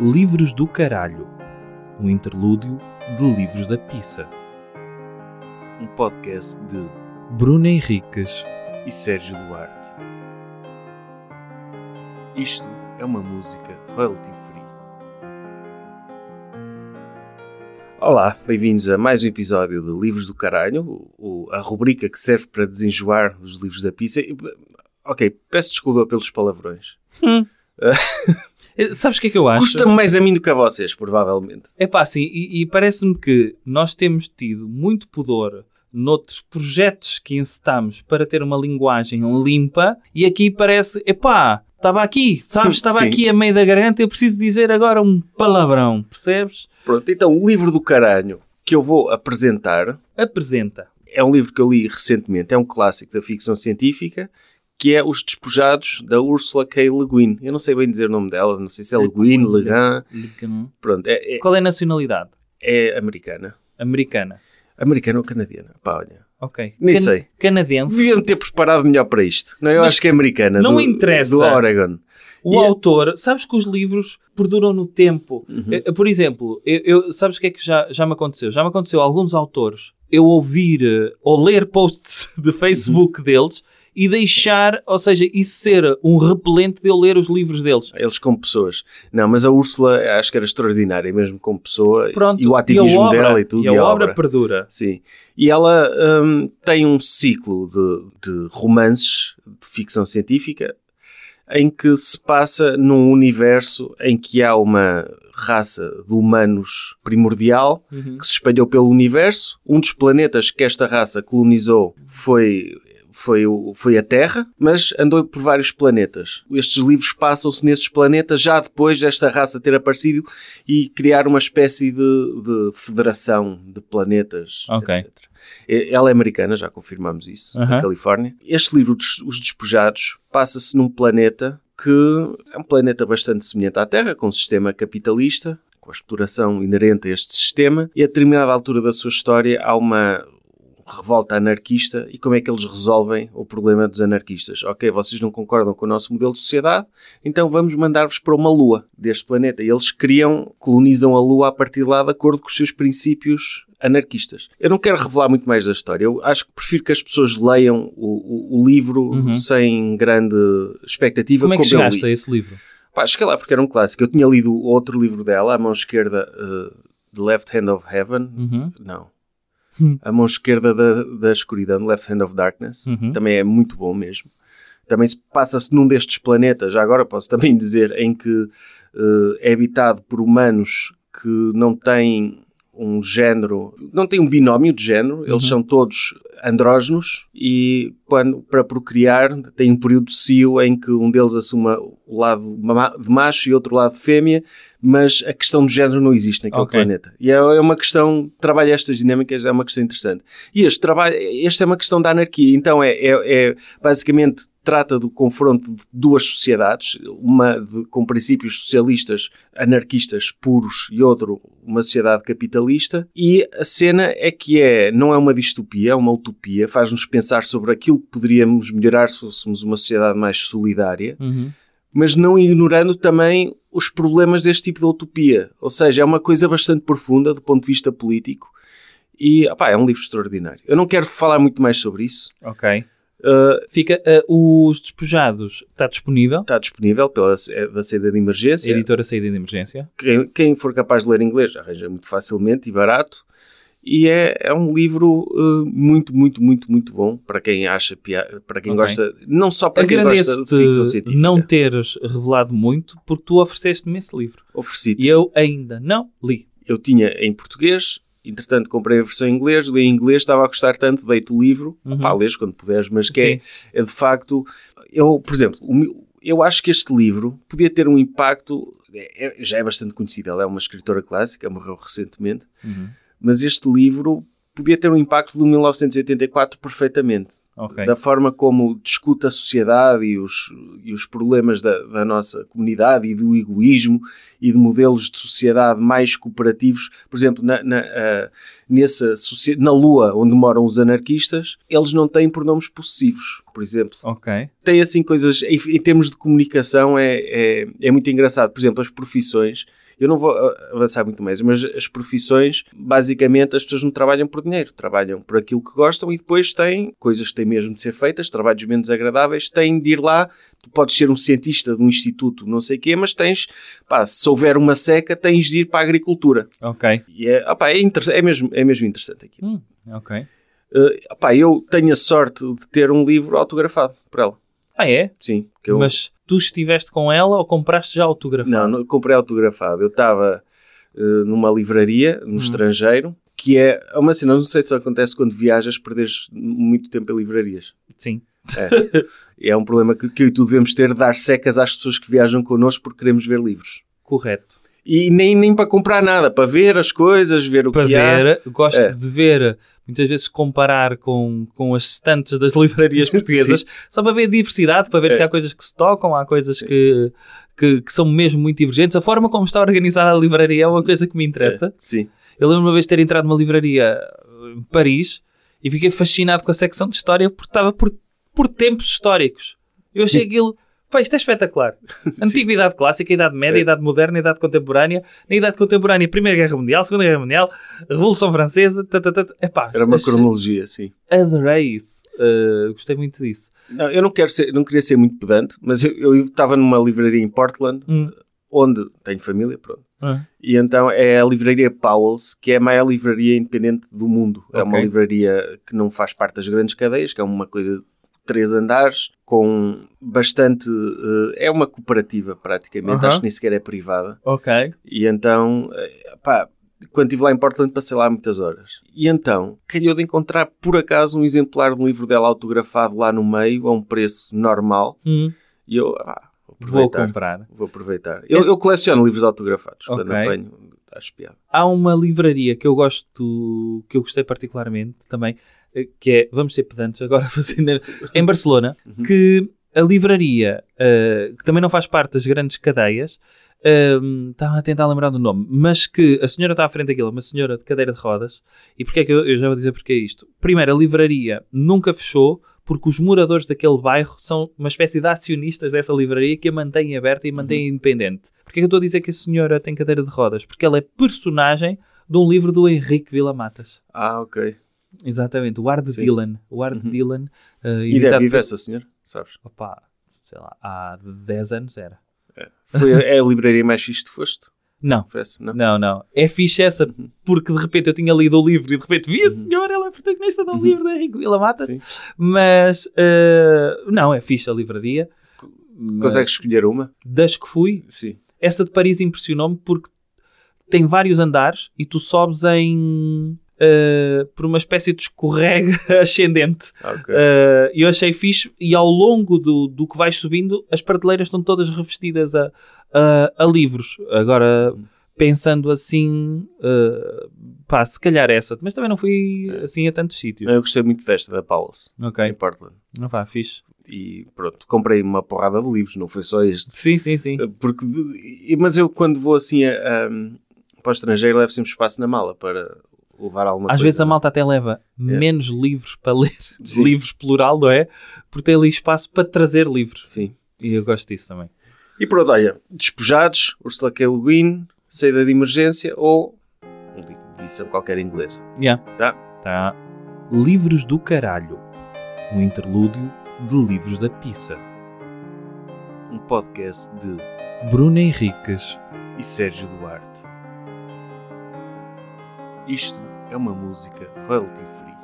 Livros do Caralho, um interlúdio de livros da pizza. Um podcast de Bruno Henriques e Sérgio Duarte. Isto é uma música royalty free. Olá, bem-vindos a mais um episódio de Livros do Caralho, a rubrica que serve para desenjoar dos livros da pizza. Ok, peço desculpa pelos palavrões. Hum. Sabes o que é que eu acho? Custa-me mais a mim do que a vocês, provavelmente. É pá, sim, e, e parece-me que nós temos tido muito pudor noutros projetos que encetamos para ter uma linguagem limpa e aqui parece, epá, estava aqui, sabes, estava aqui a meio da garganta, eu preciso dizer agora um palavrão, percebes? Pronto, então o livro do caralho que eu vou apresentar Apresenta. é um livro que eu li recentemente, é um clássico da ficção científica, que é Os Despojados, da Ursula K. Le Guin. Eu não sei bem dizer o nome dela, não sei se é Le Guin, Le Guin, pronto, é, é, Qual é a nacionalidade? é americana. Americana. Americana ou canadiana? Pá, olha. Ok. Nem sei. Canadense. Deviam ter preparado melhor para isto. Não, eu Mas acho que é americana. não do, interessa. Do Oregon. O E é- autor, sabes que os livros perduram no tempo. Eh, Por exemplo, eu, eu- sabes o que é que já, já me aconteceu? Já me aconteceu alguns autores eu ouvir eh, ou ler posts de Facebook deles e deixar, ou seja, isso ser um repelente de eu ler os livros deles. Eles como pessoas. Não, mas a Úrsula acho que era extraordinária, mesmo como pessoa. Pronto, e o a ativismo obra- dela e tudo. E a, obra, perdura. Sim. E ela hum, tem um ciclo de, de romances de ficção científica em que se passa num universo em que há uma raça de humanos primordial que se espalhou pelo universo. Um dos planetas que esta raça colonizou foi foi, foi a Terra, mas andou por vários planetas. Estes livros passam-se nesses planetas já depois desta raça ter aparecido e criar uma espécie de, de federação de planetas, Ok. etc. Ela é americana, já confirmamos isso, na Aham. Califórnia. Este livro, Os Despojados, passa-se num planeta que é um planeta bastante semelhante à Terra, com um sistema capitalista, com a exploração inerente a este sistema, e a determinada altura da sua história há uma revolta anarquista e como é que eles resolvem o problema dos anarquistas. Ok, vocês não concordam com o nosso modelo de sociedade, então vamos mandar-vos para uma lua deste planeta. E eles criam, colonizam a lua a partir de lá de acordo com os seus princípios anarquistas. Eu não quero revelar muito mais da história. Eu acho que prefiro que as pessoas leiam o, o- o livro Uhum. sem grande expectativa. Como é que eu chegaste a esse livro? Pá, cheguei lá porque era um clássico. Eu tinha lido outro livro dela, A Mão Esquerda, uh, The Left Hand of Heaven. Uhum. Não. Hum. A Mão Esquerda da, da Escuridão, Left Hand of Darkness. Uhum. Também é muito bom mesmo. Também se passa-se num destes planetas, já agora posso também dizer, em que uh, é habitado por humanos que não têm um género, não têm um binómio de género, eles Uhum. são todos andrógenos e quando, para procriar tem um período cio em que um deles assume o lado de macho e outro lado de fêmea, mas a questão do género não existe naquele Ok. planeta. E é, é uma questão, trabalha estas dinâmicas, é uma questão interessante. E este trabalho, esta é uma questão da anarquia, então é, é, é basicamente trata do confronto de duas sociedades, uma de- com princípios socialistas, anarquistas puros e outro uma sociedade capitalista e a cena é que é, não é uma distopia, é uma utopia, faz-nos pensar sobre aquilo que poderíamos melhorar se fôssemos uma sociedade mais solidária, Uhum. mas não ignorando também os problemas deste tipo de utopia. Ou seja, é uma coisa bastante profunda do ponto de vista político e opá, é um livro extraordinário. Eu não quero falar muito mais sobre isso. Ok. Uh, Fica, eh, Os Despojados está disponível. está disponível pela é da saída de emergência. Editora Saída de Emergência. Quem, quem for capaz de ler inglês arranja muito facilmente e barato. E é, é um livro uh, muito, muito, muito, muito bom para quem acha, para quem Ok. gosta, não só para quem gosta de ficção científica. não teres revelado muito porque tu ofereceste-me esse livro. Ofereci-te. E eu ainda não li. eu tinha em português, entretanto comprei a versão em inglês, li em inglês, estava a gostar tanto, dei-te o livro, Uhum. pá, lês quando puderes, mas que é, é de facto, eu, por exemplo, meu- eu acho que este livro podia ter um impacto, é- é- já é bastante conhecida, ela é uma escritora clássica, morreu recentemente, Uhum. Mas este livro podia ter um impacto do 1984 perfeitamente. Ok. Da forma como discute a sociedade e os, e os problemas da, da nossa comunidade e do egoísmo e de modelos de sociedade mais cooperativos. Por exemplo, na, na, ah, nessa, na Lua, onde moram os anarquistas, eles não têm pronomes possessivos, por exemplo Ok. tem assim coisas, em, em termos de comunicação, é, é, é muito engraçado. Por exemplo, as profissões. Eu não vou ah, avançar muito mais, mas as profissões, basicamente, as pessoas não trabalham por dinheiro, trabalham por aquilo que gostam e depois têm coisas que têm mesmo de ser feitas, trabalhos menos agradáveis, têm de ir lá. Tu podes ser um cientista de um instituto, não sei o quê, mas tens, pá, se houver uma seca, tens de ir para a agricultura. Ok. E é, opá, é, é, mesmo, é mesmo interessante aqui. Hum, ok. Uh, opá, eu tenho a sorte de ter um livro autografado por ela. Ah, é? Sim. Eu, Mas tu estiveste com ela ou compraste já autografado? Não, não, comprei autografado. Eu estava uh, numa livraria Hum. no estrangeiro, que é uma cena, não sei se acontece quando viajas, perderes muito tempo em livrarias. Sim. É um problema que, que eu e tu devemos ter, dar secas às pessoas que viajam connosco porque queremos ver livros. Correto. E nem, nem para comprar nada, para ver as coisas, ver o Para que há. ver, gosto É. de ver, muitas vezes comparar com, com as estantes das livrarias portuguesas, só para ver a diversidade, para ver É. se há coisas que se tocam, há coisas que, que, que são mesmo muito divergentes. A forma como está organizada a livraria é uma coisa que me interessa. É, Sim. Eu lembro uma vez de ter entrado numa livraria em Paris e fiquei fascinado com a secção de história porque estava por, por tempos históricos. Eu achei aquilo. Pá, isto é espetacular. Antiguidade clássica, Idade Média, É. Idade Moderna, Idade Contemporânea. Na Idade Contemporânea, Primeira Guerra Mundial, Segunda Guerra Mundial, Revolução Francesa. Tá. Epá, Era uma achei- cronologia, sim. Adorei isso. Uh, gostei muito disso. Não, eu não, quero ser, não queria ser muito pedante, mas eu, eu estava numa livraria em Portland, Hum. onde tenho família, pronto. Ah, E então é a livraria Powell's, que é a maior livraria independente do mundo. É uma livraria que não faz parte das grandes cadeias, que é uma coisa três andares, com bastante. eh, é uma cooperativa praticamente, acho que nem sequer é privada. ok. E então, eh, pá, quando estive lá em Portland passei lá muitas horas. E então, calhou de encontrar por acaso um exemplar de um livro dela autografado lá no meio, a um preço normal. Hum, E eu, ah, vou vou comprar. Vou aproveitar. Eu, Esse- eu coleciono livros autografados. Quando Ok. apanho, acho piada. Há uma livraria que eu gosto, que eu gostei particularmente também, que é, vamos ser pedantes agora, fazendo, em Barcelona, Uhum. que a livraria, eh, que também não faz parte das grandes cadeias, ehm, estava a tentar lembrar do nome, mas que a senhora está à frente daquilo, uma senhora de cadeira de rodas, e porque é que eu, eu já vou dizer porque é isto. Primeiro, a livraria nunca fechou, porque os moradores daquele bairro são uma espécie de acionistas dessa livraria que a mantém aberta e mantém independente. Porquê é que eu estou a dizer que a senhora tem cadeira de rodas? Porque ela é personagem de um livro do Henrique Vila Matas. Ah, ok. Exatamente, o Ar de Sim. Dylan. O Ar de Uhum. Dylan. eh, E deve viver essa senhora, sabes? Opa, sei lá, há 10 anos era. Foi a, é a livraria mais fixe que foste? Não, Foi essa, não? não, não. É fixe essa, Uhum. porque de repente eu tinha lido o livro e de repente vi a senhora, ela é protagonista de um livro da Henrique Vila Matas. Sim. Mas, eh, não, é fixe a livraria. Consegues escolher uma? Das que fui, Sim. essa de Paris impressionou-me porque tem vários andares e tu sobes em. Eh, por uma espécie de escorrega ascendente. Ah, ok. Uh, eu achei fixe e ao longo do, do que vais subindo, as prateleiras estão todas revestidas a, a, a livros. Agora, pensando assim, uh, pá, se calhar essa, mas também não fui assim a tantos sítios. Eu gostei muito desta, da Powell's, em Ok, Portland. não pá, fixe. E pronto, comprei uma porrada de livros, não foi só este. Sim, sim, sim. Porque, mas eu quando vou assim a, a- para o estrangeiro levo sempre espaço na mala para levar alguma Às coisa. vezes a é? malta até leva menos livros para ler, Sim. livros plural, não é? Porque tem ali espaço para trazer livros. Sim. E eu gosto disso também. E pronto, olha, Despojados, Ursula K. Le Guin, Saída de Emergência ou edição qualquer inglesa. Yeah. Tá? Tá. Livros do Caralho. Um interlúdio de livros da pizza. Um podcast de Bruno Henriques. e Sérgio Duarte. Isto é uma música royalty free.